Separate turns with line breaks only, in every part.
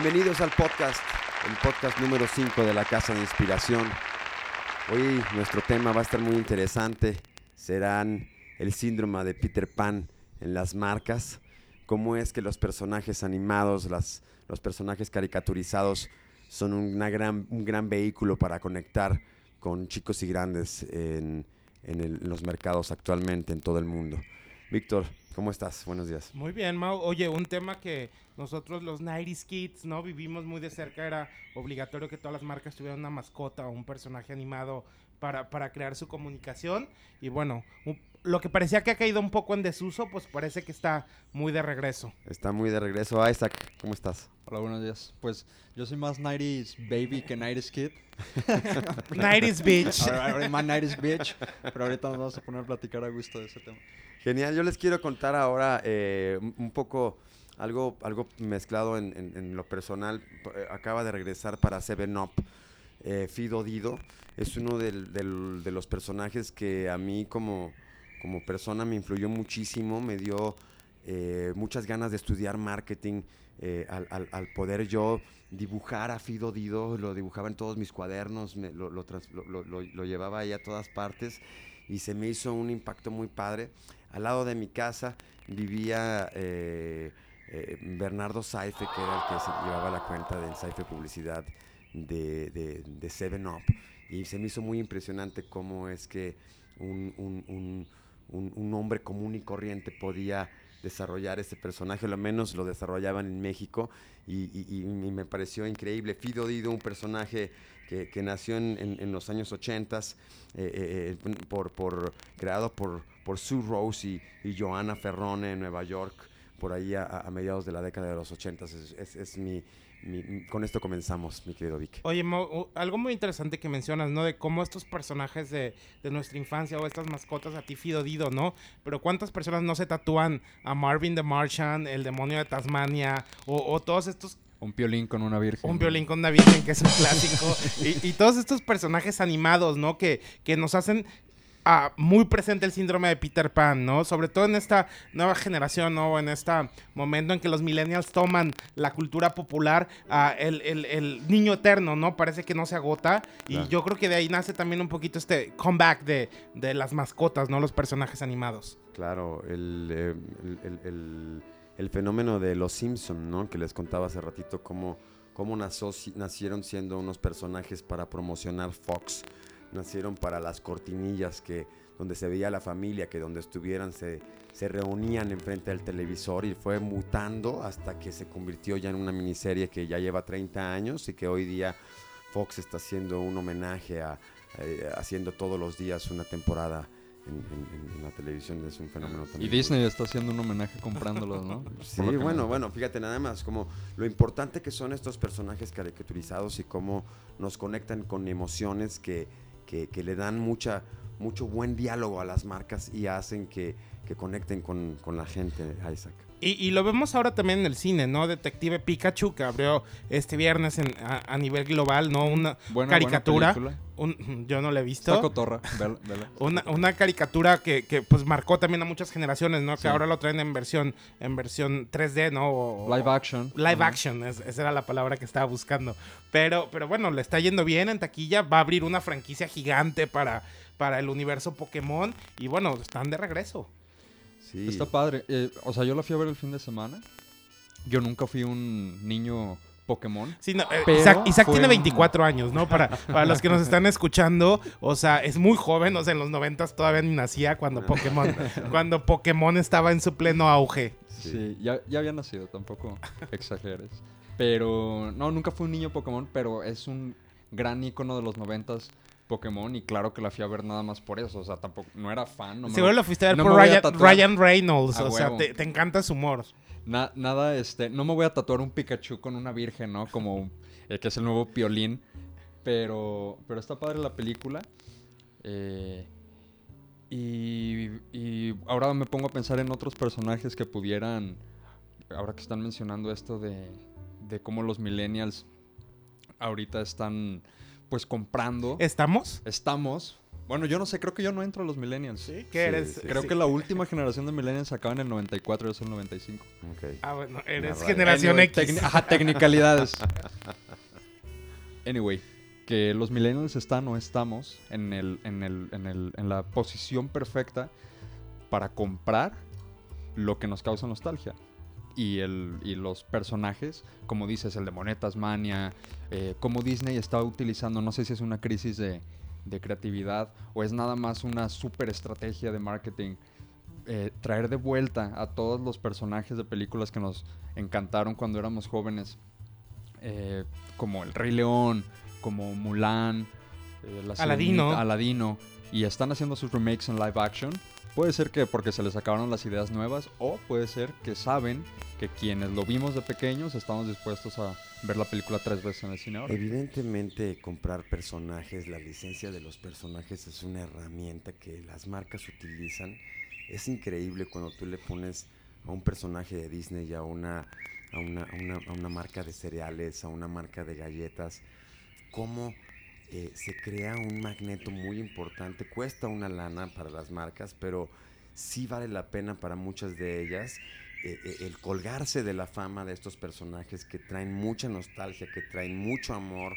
Bienvenidos al podcast, el podcast número 5 de la Casa de Inspiración. Hoy nuestro tema va a estar muy interesante. Serán el síndrome de Peter Pan en las marcas. Cómo es que los personajes animados, las, los personajes caricaturizados son una gran, un gran vehículo para conectar con chicos y grandes en, en los mercados actualmente en todo el mundo. Víctor, ¿cómo estás? Buenos días.
Muy bien, Mau. Oye, un tema que nosotros los 90s kids, ¿no? Vivimos muy de cerca, era obligatorio que todas las marcas tuvieran una mascota o un personaje animado para, para crear su comunicación. Y bueno, un- lo que parecía que ha caído un poco en desuso, pues parece que está muy de regreso.
Está muy de regreso. Ah, Isaac, ¿cómo estás?
Hola, buenos días. Pues yo soy más 90s baby que 90s kid.
90s bitch.
Ahora, ahora más 90s bitch. Pero ahorita nos vamos a poner a platicar a gusto de ese tema.
Genial, yo les quiero contar ahora eh, un- poco algo, algo mezclado en, en- en lo personal. Eh, Acaba de regresar para Seven Up. eh, Fido Dido es uno del- del- de los personajes que a mí como, como persona me influyó muchísimo, me dio eh, muchas ganas de estudiar marketing eh, al, poder yo dibujar a Fido Dido, lo dibujaba en todos mis cuadernos, me- lo, lo trans- lo- llevaba ahí a todas partes y se me hizo un impacto muy padre. Al lado de mi casa vivía eh, Bernardo Saife, que era el que llevaba la cuenta del Saife Publicidad de, de, Seven Up. Y se me hizo muy impresionante cómo es que un- un- un- un hombre común y corriente podía desarrollar este personaje, o al menos lo desarrollaban en México, y, y- me pareció increíble. Fido Dido, un personaje que, que nació en, en- los años 80, eh, eh, por, por, creado por, por Sue Rose y, y Joanna Ferrone en Nueva York, por ahí a, mediados de la década de los 80. Es, es- es mi, mi- con esto comenzamos, mi querido Vic.
Oye, u- algo muy interesante que mencionas, ¿no? De cómo estos personajes de, de nuestra infancia o estas mascotas a ti Fido Dido, ¿no? Pero cuántas personas no se tatúan a Marvin the Martian, el demonio de Tasmania, o, o todos estos
Un piolín con una virgen.
Un violín con una virgen, que es un clásico. y, y todos estos personajes animados, ¿no? Que, que nos hacen ah, muy presente el síndrome de Peter Pan, ¿no? Sobre todo en esta nueva generación, ¿no? En este momento en que los millennials toman la cultura popular, ah, el, el- el niño eterno, ¿no? Parece que no se agota. Y yo creo que de ahí nace también un poquito este comeback de, de las mascotas, ¿no? Los personajes animados.
Claro, el, eh, el- fenómeno de los Simpson, ¿no? Que les contaba hace ratito cómo, nacieron siendo unos personajes para promocionar Fox. Nacieron para las cortinillas que donde se veía la familia, que donde estuvieran se, se reunían enfrente del televisor y fue mutando hasta que se convirtió ya en una miniserie que ya lleva 30 años y que hoy día Fox está haciendo un homenaje a, eh, haciendo todos los días una temporada en, en- en la televisión es un fenómeno
Y
también.
Disney está haciendo un homenaje comprándolos, ¿no?
Sí, bueno, bueno, fíjate nada más, como lo importante que son estos personajes caricaturizados y cómo nos conectan con emociones que, que- le dan mucha, mucho buen diálogo a las marcas y hacen que, que conecten con, con la gente, Isaac.
Y, y lo vemos ahora también en el cine, ¿no? Detective Pikachu, que abrió este viernes en- a, a nivel global, ¿no? Una
Buena-
caricatura.
buena película.
un- yo no la he
Está
visto.
cotorra. vela- vela.
Una, una caricatura que, que, pues marcó también a muchas generaciones, ¿no? Que ahora lo traen en versión, en versión 3D, ¿no? O-
Live action.
Live action, es- esa era la palabra que estaba buscando. Pero, pero bueno, le está yendo bien en taquilla. Va a abrir una franquicia gigante para, para el universo Pokémon. Y bueno, están de regreso.
Sí,
Está padre. Eh, o sea, yo la fui a ver el fin de semana. Yo nunca fui un niño Pokémon.
Sí, no, eh, Isaac, Isaac
fue
tiene
un-
24 años, ¿no? Para, para los que nos están escuchando, o sea, es muy joven, o sea, en los 90 todavía ni nacía cuando Pokémon, cuando Pokémon estaba en su pleno auge.
Sí.
Sí, ya, ya había nacido, tampoco exageres. Pero no, nunca fui un niño Pokémon, pero es un gran icono de los noventas Pokémon y claro que la fui a ver nada más por eso, o sea, tampoco no era fan, no
Seguro
lo
fuiste a ver
no
por
a
Ryan, Reynolds,
A
o sea, te encanta su humor.
na- nada este, no me voy a tatuar un Pikachu con una virgen, ¿no? Como eh, que es el nuevo Piolín, pero pero está padre la película. eh, y, y ahora me pongo a pensar en otros personajes que pudieran, ahora que están mencionando esto de, de cómo los millennials ahorita están pues comprando.
¿Estamos?
Estamos, Bueno, yo no sé, creo que yo no entro a los millennials.
¿Sí?
Sí,
¿Qué eres?
sí.
Creo
Sí.
que la última generación de millennials acaba en el 94, yo soy el 95.
Ok.
Ah, bueno, eres generación
Anyway,
X.
Ajá, technicalidades. Anyway, que los millennials están o estamos en, el, en, el, en, el, en la posición perfecta para comprar lo que nos causa nostalgia. Y, el, y los personajes, como dices, el de Monetas Mania, eh, como Disney está utilizando, no sé si es una crisis de, de creatividad o es nada más una super estrategia de marketing, eh, traer de vuelta a todos los personajes de películas que nos encantaron cuando éramos jóvenes, eh, como El Rey León, como Mulan, eh, la
Aladino.
Aladino, y están haciendo sus remakes en live action. Puede ser que porque se les acabaron las ideas nuevas, o puede ser que saben que quienes lo vimos de pequeños estamos dispuestos a ver la película tres veces en el cine ahora.
Evidentemente, comprar personajes, la licencia de los personajes es una herramienta que las marcas utilizan. Es increíble cuando tú le pones a un personaje de Disney y a una, a una, a una, a una marca de cereales, a una marca de galletas, cómo eh, se crea un magneto muy importante. Cuesta una lana para las marcas, pero sí vale la pena para muchas de ellas eh, eh, el colgarse de la fama de estos personajes que traen mucha nostalgia, que traen mucho amor,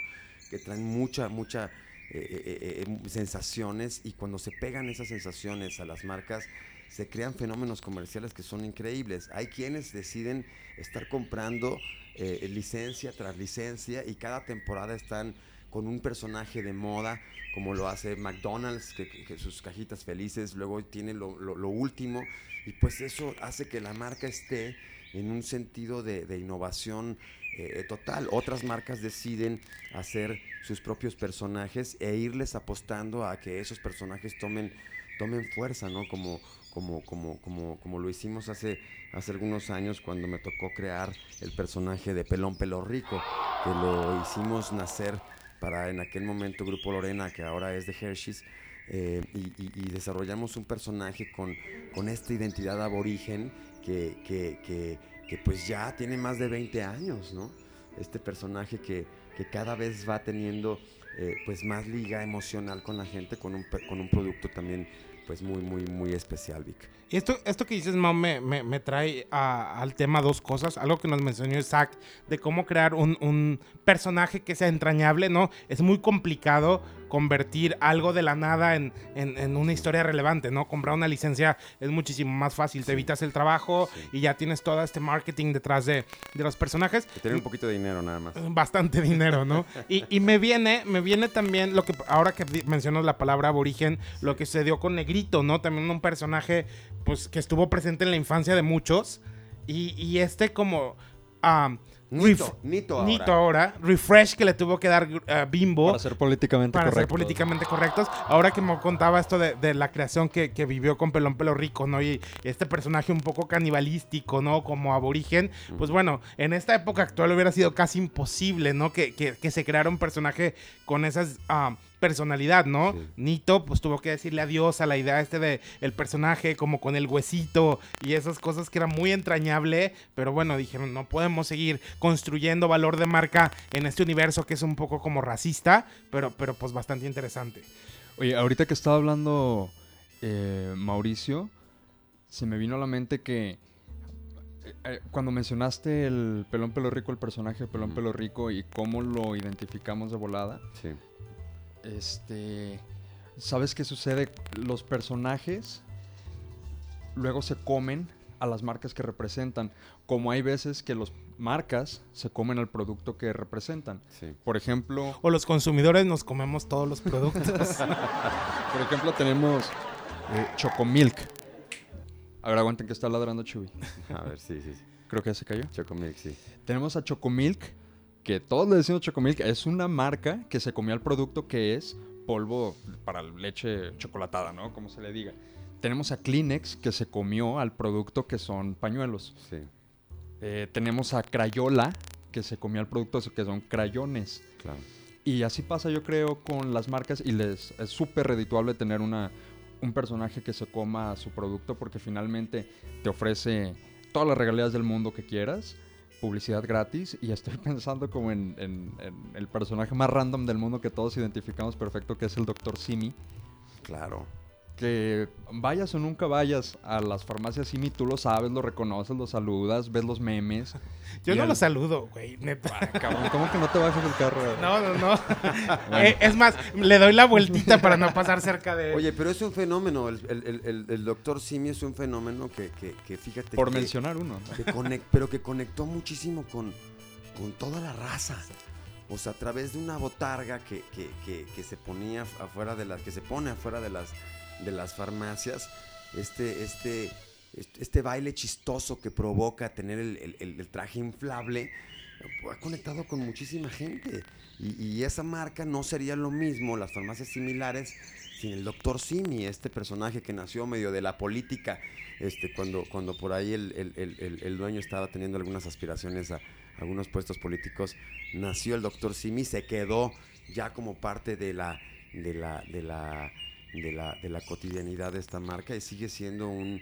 que traen mucha, mucha eh, sensaciones y cuando se pegan esas sensaciones a las marcas se crean fenómenos comerciales que son increíbles. Hay quienes deciden estar comprando licencia tras licencia y cada temporada están con un personaje de moda, como lo hace McDonald's, que, sus cajitas felices, luego tiene lo, lo- lo último, y pues eso hace que la marca esté en un sentido de, innovación eh, total. Otras marcas deciden hacer sus propios personajes e irles apostando a que esos personajes tomen, tomen fuerza, ¿no? Como, como, como, como, como lo hicimos hace, hace algunos años cuando me tocó crear el personaje de Pelón Pelo Rico, que lo hicimos nacer para en aquel momento Grupo Lorena, que ahora es de Hershey's, eh, y, desarrollamos un personaje con, con esta identidad aborigen que, que, pues ya tiene más de 20 años, ¿no? Este personaje que, cada vez va teniendo eh, pues más liga emocional con la gente, con un, con un producto también pues muy, muy, muy especial, Vic.
Y esto, esto que dices, Mau, me, me- trae al tema dos cosas. Algo que nos mencionó Isaac de cómo crear un, un personaje que sea entrañable, ¿no? Es muy complicado convertir algo de la nada en, en- en una historia relevante, ¿no? Comprar una licencia es muchísimo más fácil. Te evitas el trabajo
Sí.
y ya tienes todo este marketing detrás de, de los personajes.
Que tener un poquito de dinero nada más.
Bastante dinero, ¿no? Y, y me viene, me viene también lo que ahora que mencionas la palabra aborigen, lo que se dio con Negrito, ¿no? También un personaje, pues, que estuvo presente en la infancia de muchos. Y, y este como ah,
Nito, Nito ahora.
Nito ahora, refresh que le tuvo que dar ah, Bimbo
Para ser políticamente
para ser
correctos.
políticamente correctos. Ahora que me contaba esto de, de la creación que, que vivió con Pelón Pelo Rico, ¿no? Y este personaje un poco canibalístico, ¿no? Como aborigen. Pues bueno, en esta época actual hubiera sido casi imposible, ¿no? Que, que- que se creara un personaje con esas... ah, personalidad, ¿no?
Sí.
Nito pues tuvo que decirle adiós a la idea este de el personaje como con el huesito y esas cosas que era muy entrañable, pero bueno, dijeron, no podemos seguir construyendo valor de marca en este universo que es un poco como racista, pero, pero pues bastante interesante.
Oye, ahorita que estaba hablando eh, Mauricio, se me vino a la mente que eh, eh, cuando mencionaste el pelón pelo rico, el personaje pelón pelo rico y cómo lo identificamos de volada,
Sí.
Este, ¿sabes qué sucede? Los personajes luego se comen a las marcas que representan, como hay veces que las marcas se comen al producto que representan.
Sí.
Por ejemplo,
O los consumidores nos comemos todos los productos.
Por ejemplo, tenemos eh, Chocomilk. A ver, aguanten que está ladrando Chuy.
A ver, sí, sí, sí.
Creo que ya se cayó.
Chocomilk, sí.
Tenemos a Chocomilk, que todos le decimos Chocomilk. Es una marca que se comió el producto que es polvo para leche chocolatada, ¿no? Como se le diga. Tenemos a Kleenex, que se comió al producto que son pañuelos.
Sí,
Eh, tenemos a Crayola, que se comió al producto que son crayones.
claro.
Y así pasa, yo creo, con las marcas y les es súper redituable tener una, un personaje que se coma su producto porque finalmente te ofrece todas las regalías del mundo que quieras, publicidad gratis y estoy pensando como en, en- el personaje más random del mundo que todos identificamos perfecto, que es el Dr. Simi.
Claro.
Que vayas o nunca vayas a las farmacias Simi, tú lo sabes, lo reconoces, lo saludas, ves los memes.
Yo no
al-
lo saludo, güey, neta.
Ah, cabrón, ¿cómo que no te bajas del carro?
No, no, no. Eh, es más, le doy la vueltita para no pasar cerca de.
Oye, pero es un fenómeno. El, el- el- doctor Simi es un fenómeno que, que- que fíjate
Por
que-
mencionar uno. ¿no?
que pero que conectó muchísimo con, con toda la raza. O sea, a través de una botarga que, que- que- que se ponía afuera de las, que se pone afuera de las, de las farmacias, este, este, este, baile chistoso que provoca tener el, traje inflable, ha conectado con muchísima gente. Y, esa marca no sería lo mismo, las farmacias similares, sin el doctor Simi, este personaje que nació medio de la política, este, cuando, cuando por ahí el, dueño estaba teniendo algunas aspiraciones a algunos puestos políticos, nació el doctor Simi, se quedó ya como parte de la, de la, de la, de la cotidianidad de esta marca y sigue siendo un,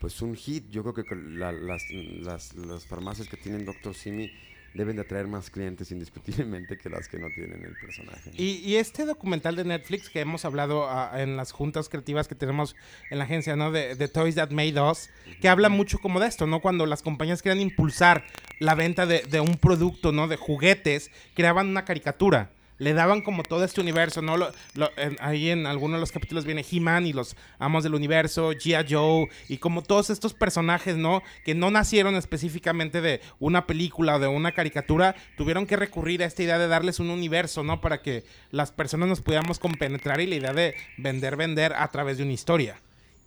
pues un hit. Yo creo que la- las, las, las farmacias que tienen doctor Simi deben de atraer más clientes indiscutiblemente que las que no tienen el personaje. ¿no?
Y, y este documental de Netflix que hemos hablado ah, en las juntas creativas que tenemos en la agencia, ¿no? De, de Toys That Made Us, que habla mucho como de esto, ¿no? Cuando las compañías quieren impulsar la venta de, de un producto, ¿no? De juguetes, creaban una caricatura. Le daban como todo este universo, ¿no? Lo- en- ahí en algunos de los capítulos viene He-Man y los Amos del Universo, G.I. Joe, y como todos estos personajes, ¿no? Que no nacieron específicamente de una película o de una caricatura, tuvieron que recurrir a esta idea de darles un universo, ¿no? Para que las personas nos pudiéramos compenetrar y la idea de vender, vender a través de una historia.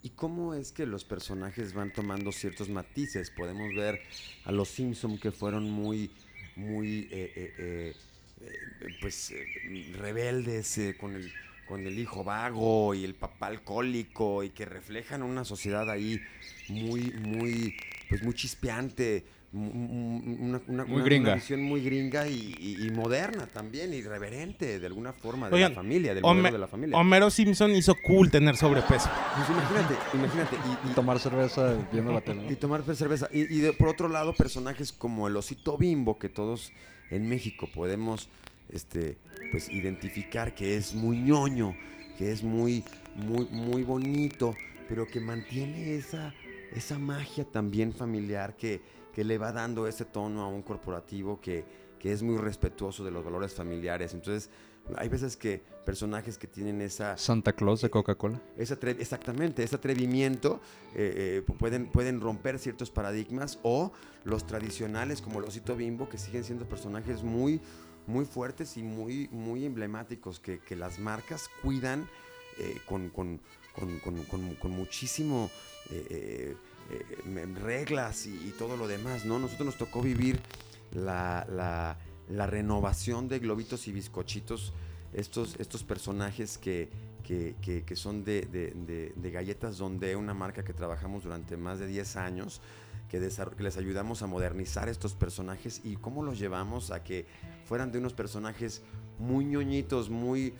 ¿Y cómo es que los personajes van tomando ciertos matices? Podemos ver a los Simpson que fueron muy, muy, eh, eh, eh, pues, eh, rebeldes eh, con el con el hijo vago y el papá alcohólico y que reflejan una sociedad ahí muy, muy, pues muy chispeante, una, una-
Muy
una-
gringa.
una visión muy gringa y, y- y moderna también, irreverente de alguna forma, de
Oigan,
la familia, del
Home-
modelo de la familia.
Homero Simpson hizo cool tener sobrepeso.
Pues imagínate, imagínate, y- y,
Tomar cerveza viendo la tele.
y tomar cerveza. Y, y de- por otro lado, personajes como el osito bimbo, que todos en México podemos este, pues, identificar que es muy ñoño, que es muy, muy, muy bonito, pero que mantiene esa, esa magia también familiar que, que le va dando ese tono a un corporativo que, que es muy respetuoso de los valores familiares. Entonces, hay veces que personajes que tienen esa,
Santa Claus de Coca-Cola.
ese atre- exactamente, ese atrevimiento eh, eh, pu- pueden, pueden romper ciertos paradigmas o los tradicionales como el osito bimbo que siguen siendo personajes muy, muy fuertes y muy, muy emblemáticos que, que las marcas cuidan eh, con, con- con- con- muchísimo eh, eh, eh, reglas y, y todo lo demás, ¿no? Nosotros nos tocó vivir la, la- la renovación de globitos y bizcochitos, estos, estos personajes que, que, que- que son de, de- de- de galletas donde una marca que trabajamos durante más de 10 años, que, les ayudamos a modernizar estos personajes y cómo los llevamos a que fueran de unos personajes muy ñoñitos, muy,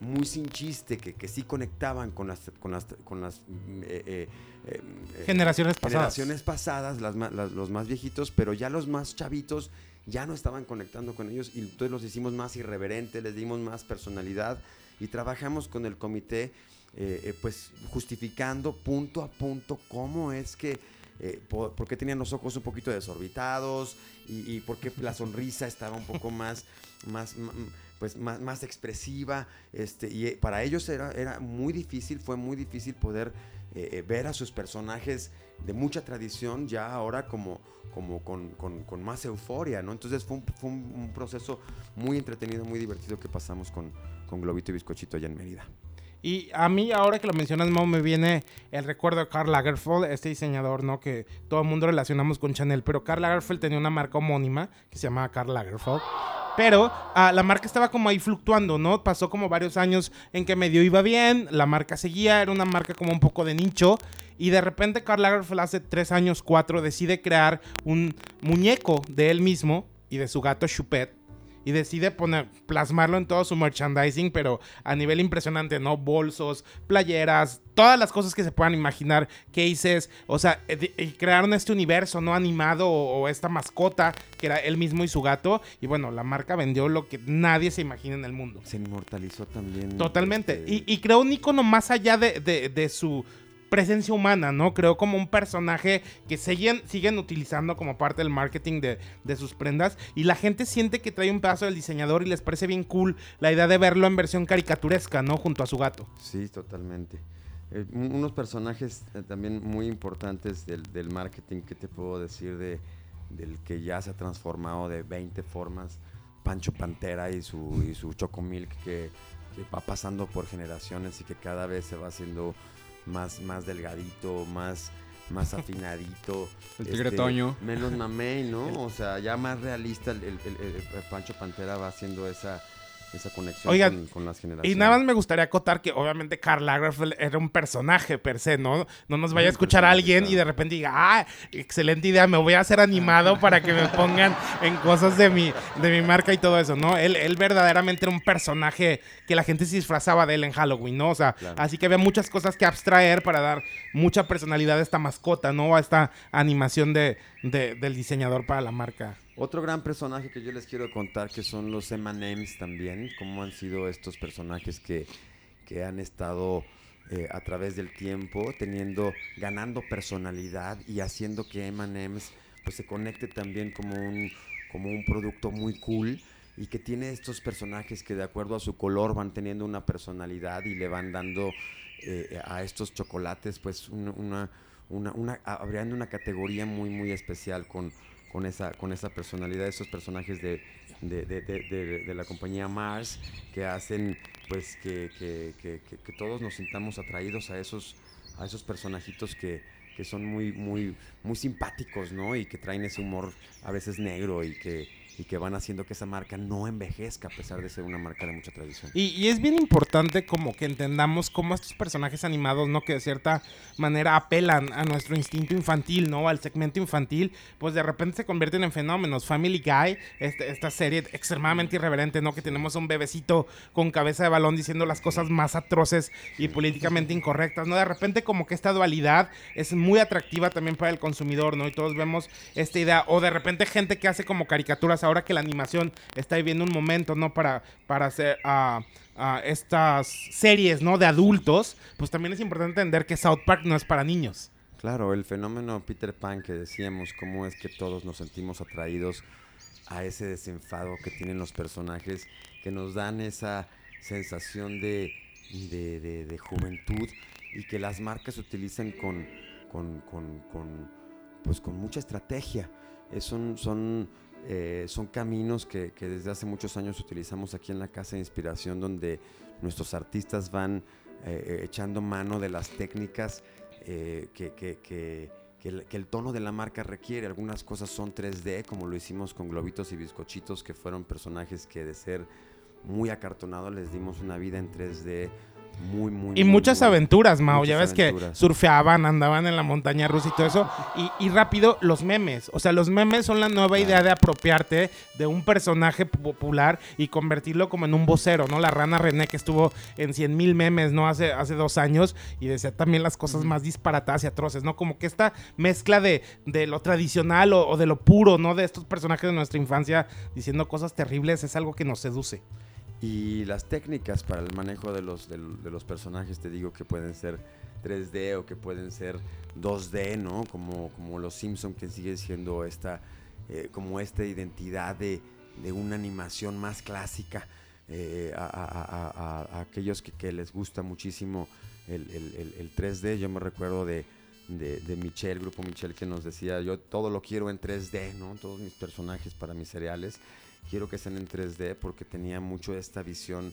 muy sin chiste, que, que sí conectaban con las, con las, con las mm, eh, eh, eh, eh,
Generaciones pasadas.
generaciones pasadas, las las- los más viejitos, pero ya los más chavitos ya no estaban conectando con ellos y entonces los hicimos más irreverentes, les dimos más personalidad y trabajamos con el comité, eh, eh, pues justificando punto a punto cómo es que, eh, por, qué tenían los ojos un poquito desorbitados y, y por qué la sonrisa estaba un poco más, más, pues más, más expresiva, este, y para ellos era, era muy difícil, fue muy difícil poder ver a sus personajes de mucha tradición ya ahora como, como con, con- con más euforia, ¿no? Entonces fue un, fue un- proceso muy entretenido, muy divertido que pasamos con, con Globito y Bizcochito allá en Mérida.
Y a mí, ahora que lo mencionas, Mo, me viene el recuerdo de Karl Lagerfeld, este diseñador, ¿no? Que todo el mundo relacionamos con Chanel, pero Karl Lagerfeld tenía una marca homónima que se llamaba Karl Lagerfeld. Pero ah, la marca estaba como ahí fluctuando, ¿no? Pasó como varios años en que medio iba bien, la marca seguía, era una marca como un poco de nicho. Y de repente Karl Lagerfeld hace tres años, cuatro, decide crear un muñeco de él mismo y de su gato Choupette. Y decide poner, plasmarlo en todo su merchandising, pero a nivel impresionante, ¿no? Bolsos, playeras, todas las cosas que se puedan imaginar, cases, o sea, eh, eh, crearon este universo, ¿no? Animado o, esta mascota que era él mismo y su gato. Y bueno, la marca vendió lo que nadie se imagina en el mundo.
Se inmortalizó también.
Totalmente. Este, y, creó un icono más allá de su presencia humana, ¿no? Creo como un personaje que siguen, siguen utilizando como parte del marketing de, sus prendas y la gente siente que trae un pedazo del diseñador y les parece bien cool la idea de verlo en versión caricaturesca, ¿no? Junto a su gato.
Sí, totalmente. Eh, unos personajes eh, también muy importantes del, marketing, que te puedo decir de, del que ya se ha transformado de 20 formas? Pancho Pantera y su, y su Chocomilk que, que va pasando por generaciones y que cada vez se va haciendo más, más delgadito, más, más afinadito.
El tigre este, Toño.
Menos mamey, ¿no? O sea, ya más realista el, el, Pancho Pantera va haciendo esa esa conexión con, las generaciones.
Y nada más me gustaría acotar que obviamente Karl Lagerfeld era un personaje per se, ¿no? No nos vaya a escuchar a alguien y de repente diga, ah, excelente idea, me voy a hacer animado para que me pongan en cosas de mi, de mi marca y todo eso, ¿no? Él, él verdaderamente era un personaje que la gente se disfrazaba de él en Halloween, ¿no? O sea, así que había muchas cosas que abstraer para dar mucha personalidad a esta mascota, ¿no? A esta animación de, del diseñador para la marca.
Otro gran personaje que yo les quiero contar que son los M&M's también, cómo han sido estos personajes que, que han estado eh, a través del tiempo teniendo, ganando personalidad y haciendo que M&M's pues se conecte también como un, como un producto muy cool y que tiene estos personajes que de acuerdo a su color van teniendo una personalidad y le van dando eh, a estos chocolates pues una, una, una, abriendo una categoría muy muy especial con con esa, con esa personalidad, esos personajes de, de, la compañía Mars que hacen pues que, que, todos nos sintamos atraídos a esos, a esos personajitos que, son muy, muy, muy simpáticos, ¿no? Y que traen ese humor a veces negro y que, y que van haciendo que esa marca no envejezca a pesar de ser una marca de mucha tradición.
Y, es bien importante como que entendamos cómo estos personajes animados, ¿no? Que de cierta manera apelan a nuestro instinto infantil, ¿no? Al segmento infantil, pues de repente se convierten en fenómenos. Family Guy, este, esta serie extremadamente irreverente, ¿no? Que tenemos un bebecito con cabeza de balón diciendo las cosas más atroces y políticamente incorrectas, ¿no? De repente como que esta dualidad es muy atractiva también para el consumidor, ¿no? Y todos vemos esta idea, o de repente gente que hace como caricaturas ahora que la animación está viviendo un momento, ¿no? Para, para hacer a estas series, ¿no? De adultos, pues también es importante entender que South Park no es para niños.
Claro, el fenómeno Peter Pan que decíamos, cómo es que todos nos sentimos atraídos a ese desenfado que tienen los personajes, que nos dan esa sensación de, de, juventud y que las marcas utilizan con, con, con, pues con mucha estrategia. Es son, son eh, son caminos que, desde hace muchos años utilizamos aquí en la Casa de Inspiración, donde nuestros artistas van eh, eh, echando mano de las técnicas que, el, tono de la marca requiere. Algunas cosas son 3D, como lo hicimos con Globitos y Bizcochitos, que fueron personajes que de ser muy acartonados les dimos una vida en 3D muy, muy.
Y muchas aventuras, Mao. ya ves que surfeaban, andaban en la montaña rusa y todo eso. Y, rápido, los memes. O sea, los memes son la nueva idea de apropiarte de un personaje popular y convertirlo como en un vocero, ¿no? La rana René que estuvo en 100 mil memes, ¿no? Hace, hace dos años y decía también las cosas más disparatadas y atroces, ¿no? Como que esta mezcla de, de lo tradicional o, o de lo puro, ¿no? De estos personajes de nuestra infancia diciendo cosas terribles es algo que nos seduce.
Y las técnicas para el manejo de los, de, los personajes, te digo que pueden ser 3D o que pueden ser 2D, ¿no? Como, como los Simpson que sigue siendo esta, eh, como esta identidad de, de, una animación más clásica. Eh, a, aquellos que, les gusta muchísimo el, el, el, 3D, yo me recuerdo de, de, de, Michelle, grupo Michelle, que nos decía, yo todo lo quiero en 3D, ¿no? Todos mis personajes para mis cereales quiero que sean en 3D porque tenía mucho esta visión,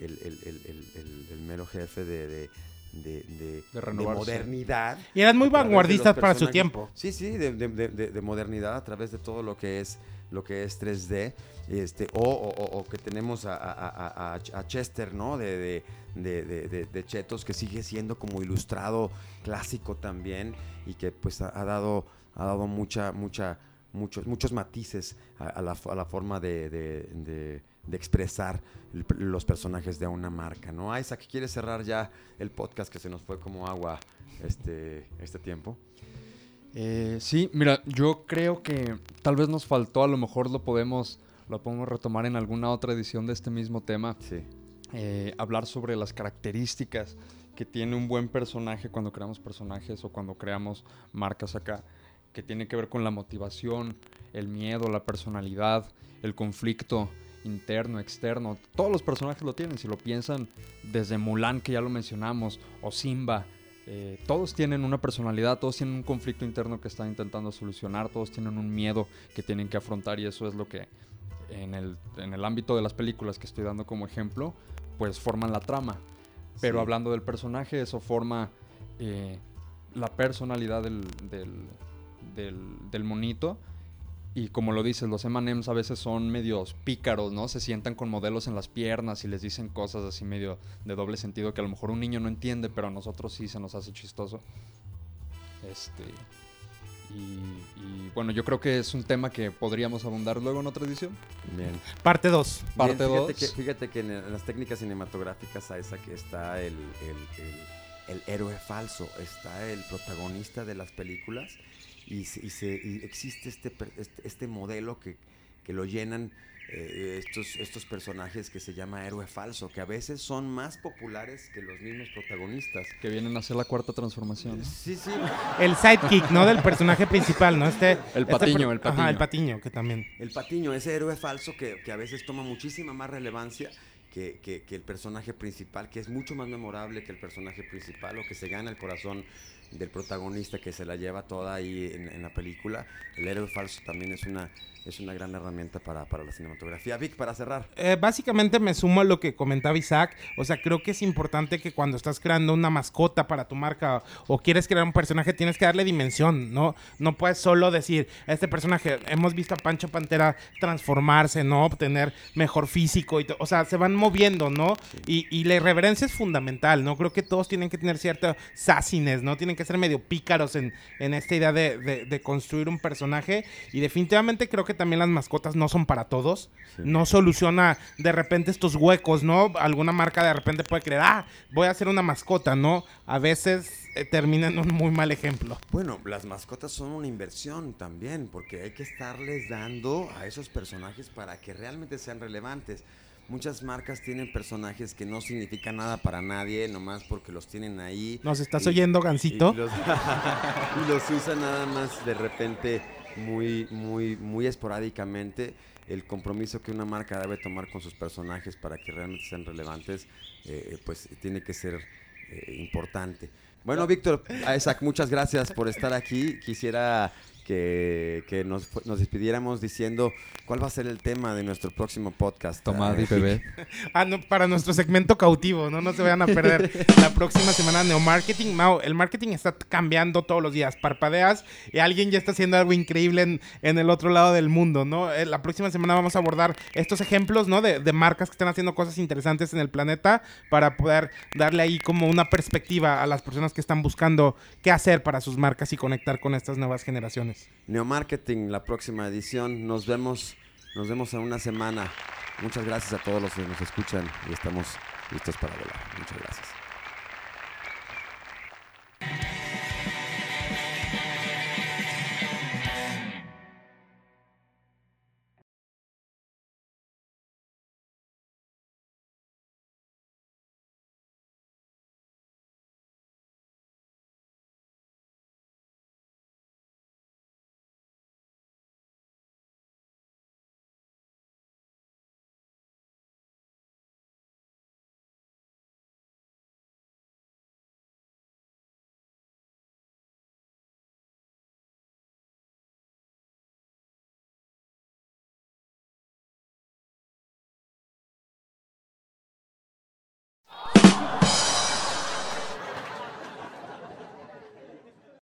el, mero jefe de, de, modernidad.
Y eran muy vanguardistas para su tiempo.
Sí, sí, de, modernidad a través de todo lo que es lo que es 3D, este, o, que tenemos a, Chester, ¿no? De, de, Chetos, que sigue siendo como ilustrado clásico también, y que pues ha, dado, ha dado mucha, mucha muchos, muchos matices a, a la, a la forma de, de- de- de expresar el- los personajes de una marca, ¿no? Isaac, ¿quieres cerrar ya el podcast que se nos fue como agua este, este tiempo?
Eh, sí, mira, yo creo que tal vez nos faltó, a lo mejor lo podemos, lo podemos retomar en alguna otra edición de este mismo tema,
Sí.
eh, hablar sobre las características que tiene un buen personaje cuando creamos personajes o cuando creamos marcas acá, que tiene que ver con la motivación, el miedo, la personalidad, el conflicto interno, externo. Todos los personajes lo tienen, si lo piensan desde Mulan, que ya lo mencionamos, o Simba. eh, todos tienen una personalidad, todos tienen un conflicto interno que están intentando solucionar, todos tienen un miedo que tienen que afrontar y eso es lo que en el, en el ámbito de las películas que estoy dando como ejemplo, pues forman la trama. Pero
Sí.
hablando del personaje, eso forma eh, la personalidad del, del, del- del monito. Y como lo dices, los M&M's a veces son medios pícaros, ¿no? Se sientan con modelos en las piernas y les dicen cosas así medio de doble sentido que a lo mejor un niño no entiende, pero a nosotros sí se nos hace chistoso. Este... Y, y, bueno, yo creo que es un tema que podríamos abundar luego en otra edición.
Bien.
Parte 2.
Parte
Bien, fíjate,
dos.
que, fíjate que en, el- en las técnicas cinematográficas, Isaac, está el, el- el- el héroe falso, está el protagonista de las películas y, se- y se- y existe este, este, este modelo que, que lo llenan eh, estos, estos personajes que se llama héroe falso, que a veces son más populares que los mismos protagonistas.
Que vienen a hacer la cuarta transformación. ¿no?
Sí, sí.
El sidekick, ¿no? Del personaje principal, ¿no? Este,
El
este
patiño, el patiño.
Ajá, el patiño, que también.
El patiño, ese héroe falso que, que a veces toma muchísima más relevancia que, que- que el personaje principal, que es mucho más memorable que el personaje principal o que se gana el corazón del protagonista que se la lleva toda ahí en, en la película. El héroe falso también es una, es una gran herramienta para, para la cinematografía. Vic, para cerrar.
Eh, básicamente me sumo a lo que comentaba Isaac. O sea, creo que es importante que cuando estás creando una mascota para tu marca o quieres crear un personaje, tienes que darle dimensión, ¿no? No puedes solo decir, este personaje, hemos visto a Pancho Pantera transformarse, ¿no? Obtener mejor físico. Y o sea, se van moviendo, ¿no? Y, y la irreverencia es fundamental, ¿no? Creo que todos tienen que tener cierta sassiness, ¿no? Tienen que ser medio pícaros en, en esta idea de, de- de construir un personaje. Y definitivamente creo que también las mascotas no son para todos.
Sí.
No soluciona de repente estos huecos, ¿no? Alguna marca de repente puede creer, ah, voy a hacer una mascota, ¿no? A veces eh, termina en un muy mal ejemplo.
Bueno, las mascotas son una inversión también, porque hay que estarles dando a esos personajes para que realmente sean relevantes. Muchas marcas tienen personajes que no significan nada para nadie, nomás porque los tienen ahí.
¿Nos estás
Y-
oyendo,
y
Gancito?
los, y los usan nada más de repente muy, muy, muy esporádicamente. El compromiso que una marca debe tomar con sus personajes para que realmente sean relevantes, eh, pues tiene que ser eh, importante. Bueno, Víctor, Isaac, muchas gracias por estar aquí. Quisiera que, que nos, nos despidiéramos diciendo cuál va a ser el tema de nuestro próximo podcast.
Tomad y bebé.
Ah, no, para nuestro segmento cautivo, ¿no? No se vayan a perder la próxima semana Neomarketing. Mao, el marketing está cambiando todos los días. Parpadeas y alguien ya está haciendo algo increíble en, en el otro lado del mundo, ¿no? Eh, La próxima semana vamos a abordar estos ejemplos, ¿no? De, de marcas que están haciendo cosas interesantes en el planeta para poder darle ahí como una perspectiva a las personas que están buscando qué hacer para sus marcas y conectar con estas nuevas generaciones.
Neomarketing, la próxima edición. Nos vemos, nos vemos en una semana. Muchas gracias a todos los que nos escuchan y estamos listos para volar. Muchas gracias.